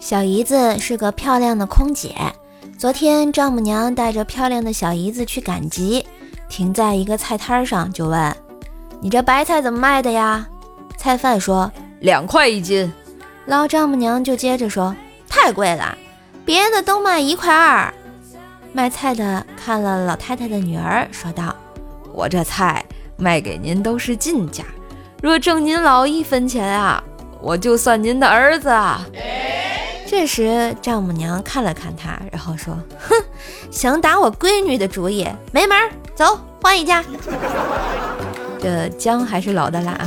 小姨子是个漂亮的空姐。昨天丈母娘带着漂亮的小姨子去赶集，停在一个菜摊上，就问：“你这白菜怎么卖的呀？”菜贩说：“两块一斤。”老丈母娘就接着说：“太贵了，别的都卖一块二。”卖菜的看了老太太的女儿，说道：“我这菜卖给您都是进价，若挣您老一分钱啊，我就算您的儿子。”这时，丈母娘看了看他，然后说：“哼，想打我闺女的主意，没门儿！走，换一家。这姜还是老的辣。”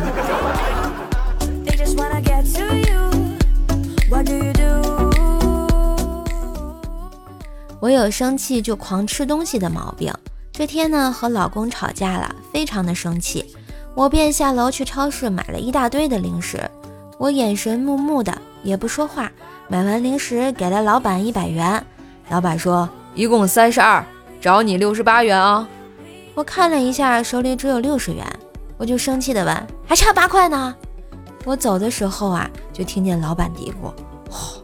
我有生气就狂吃东西的毛病。这天呢，和老公吵架了，非常的生气，我便下楼去超市买了一大堆的零食。我眼神木木的，也不说话。买完零食给了老板一百元，老板说一共三十二，找你六十八元啊。我看了一下，手里只有六十元，我就生气的问，还差八块呢。我走的时候啊，就听见老板嘀咕，哦，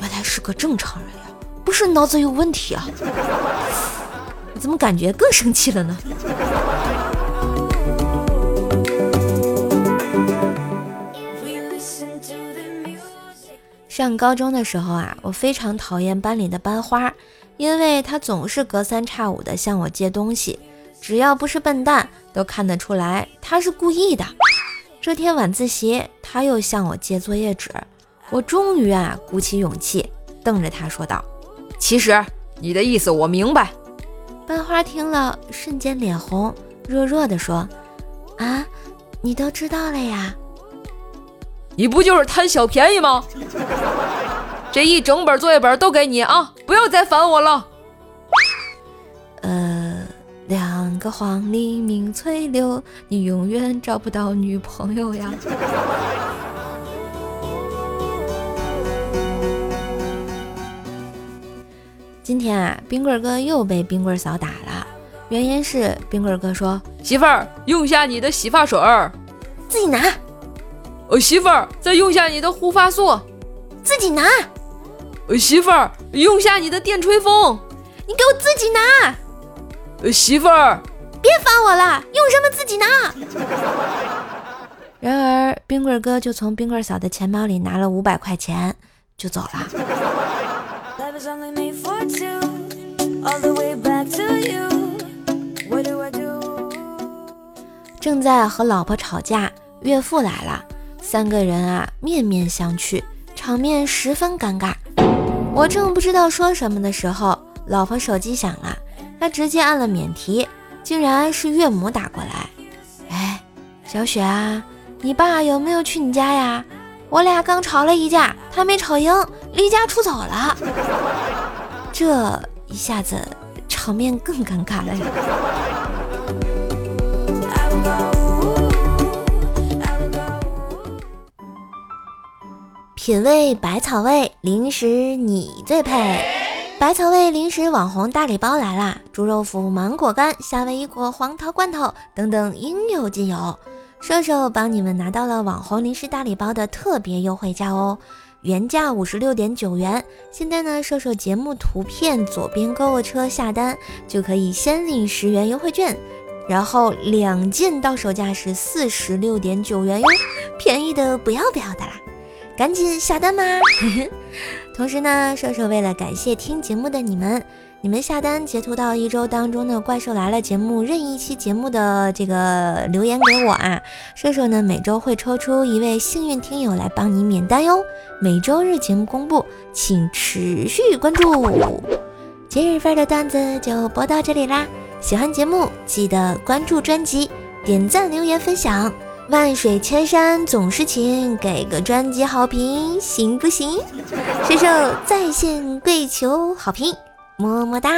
原来是个正常人呀，不是脑子有问题啊。我怎么感觉更生气了呢？上高中的时候啊，我非常讨厌班里的班花，因为她总是隔三差五的向我借东西，只要不是笨蛋，都看得出来她是故意的。这天晚自习，她又向我借作业纸，我终于啊鼓起勇气，瞪着她说道：“其实你的意思我明白。”班花听了，瞬间脸红，弱弱的说：“啊，你都知道了呀？”你不就是贪小便宜吗？这一整本作业本都给你啊！不要再烦我了。呃，两个黄鹂鸣翠柳，你永远找不到女朋友呀。今天啊，冰棍哥又被冰棍嫂打了，原因是冰棍哥说：“媳妇儿，用下你的洗发水儿，自己拿。”呃，媳妇儿，再用下你的护发素，自己拿。呃，媳妇儿，用下你的电吹风，你给我自己拿。呃，媳妇儿，别烦我了，用什么自己拿。然而，冰棍哥就从冰棍嫂的钱包里拿了五百块钱，就走了。正在和老婆吵架，岳父来了。三个人啊，面面相觑，场面十分尴尬。我正不知道说什么的时候，老婆手机响了，她直接按了免提，竟然是岳母打过来。哎，小雪啊，你爸有没有去你家呀？我俩刚吵了一架，他没吵赢，离家出走了。这一下子场面更尴尬了呀。品味百草味零食，你最配！百草味零食网红大礼包来啦！猪肉脯、芒果干、夏威夷果、黄桃罐头等等应有尽有。瘦瘦帮你们拿到了网红零食大礼包的特别优惠价哦，原价五十六点九元，现在呢，搜索节目图片左边购物车下单就可以先领十元优惠券，然后两件到手价是四十六点九元哟，便宜的不要不要的啦！赶紧下单吧？同时呢，瘦瘦为了感谢听节目的你们，你们下单截图到一周当中的《怪兽来了》节目任意一期节目的这个留言给我啊，瘦瘦呢每周会抽出一位幸运听友来帮你免单哟。每周日节目公布，请持续关注。今日份的段子就播到这里啦，喜欢节目记得关注专辑，点赞、留言、分享。万水千山总是情，给个专辑好评行不行？水手在线跪求好评，么么哒。